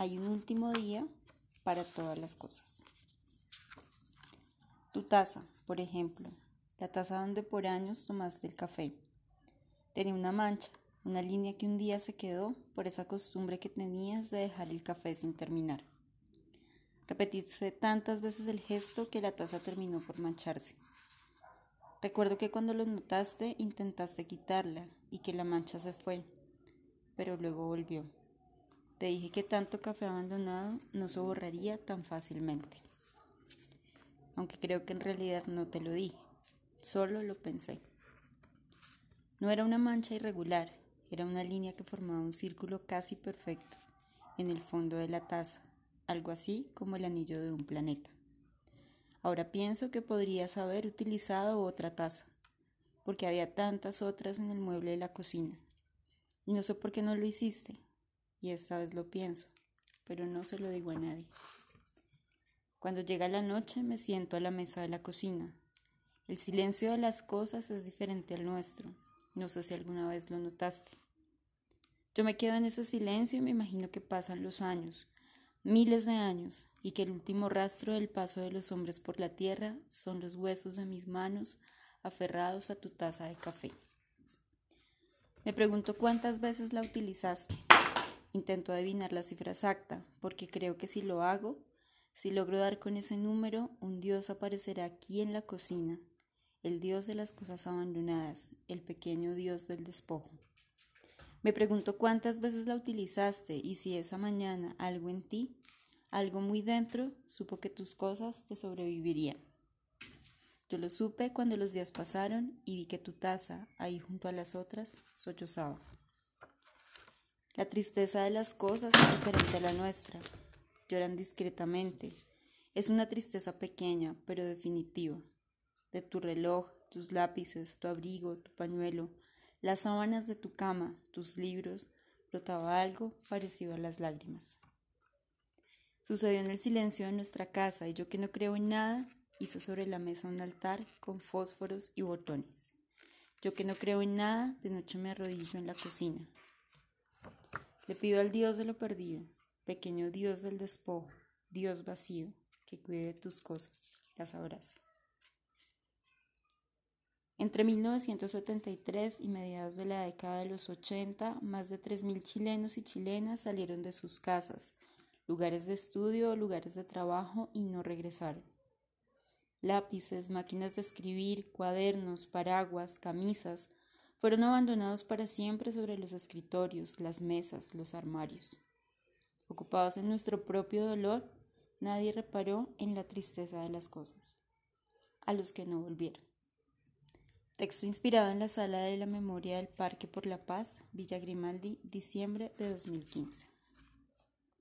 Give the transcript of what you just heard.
Hay un último día para todas las cosas. Tu taza, por ejemplo, la taza donde por años tomaste el café. Tenía una mancha, una línea que un día se quedó por esa costumbre que tenías de dejar el café sin terminar. Repetiste tantas veces el gesto que la taza terminó por mancharse. Recuerdo que cuando lo notaste intentaste quitarla y que la mancha se fue, pero luego volvió. Te dije que tanto café abandonado no se borraría tan fácilmente. Aunque creo que en realidad no te lo dije, solo lo pensé. No era una mancha irregular, era una línea que formaba un círculo casi perfecto en el fondo de la taza, algo así como el anillo de un planeta. Ahora pienso que podrías haber utilizado otra taza, porque había tantas otras en el mueble de la cocina. Y no sé por qué no lo hiciste, y esta vez lo pienso, pero no se lo digo a nadie. Cuando llega la noche me siento a la mesa de la cocina. El silencio de las cosas es diferente al nuestro. No sé si alguna vez lo notaste. Yo me quedo en ese silencio y me imagino que pasan los años, miles de años, y que el último rastro del paso de los hombres por la tierra son los huesos de mis manos aferrados a tu taza de café. Me pregunto cuántas veces la utilizaste. Intento adivinar la cifra exacta, porque creo que si lo hago, si logro dar con ese número, un Dios aparecerá aquí en la cocina, el Dios de las cosas abandonadas, el pequeño Dios del despojo. Me pregunto cuántas veces la utilizaste y si esa mañana algo en ti, algo muy dentro, supo que tus cosas te sobrevivirían. Yo lo supe cuando los días pasaron y vi que tu taza, ahí junto a las otras, sollozaba. La tristeza de las cosas es diferente a la nuestra. Lloran discretamente. Es una tristeza pequeña, pero definitiva. De tu reloj, tus lápices, tu abrigo, tu pañuelo, las sábanas de tu cama, tus libros, brotaba algo parecido a las lágrimas. Sucedió en el silencio de nuestra casa y yo que no creo en nada, hice sobre la mesa un altar con fósforos y botones. Yo que no creo en nada, de noche me arrodillo en la cocina. Le pido al Dios de lo perdido, pequeño Dios del despojo, Dios vacío, que cuide de tus cosas, las abrace. Entre 1973 y mediados de la década de los 80, más de 3.000 chilenos y chilenas salieron de sus casas, lugares de estudio, lugares de trabajo y no regresaron. Lápices, máquinas de escribir, cuadernos, paraguas, camisas, fueron abandonados para siempre sobre los escritorios, las mesas, los armarios. Ocupados en nuestro propio dolor, nadie reparó en la tristeza de las cosas. A los que no volvieron. Texto inspirado en la sala de la memoria del Parque por la Paz, Villa Grimaldi, diciembre de 2015.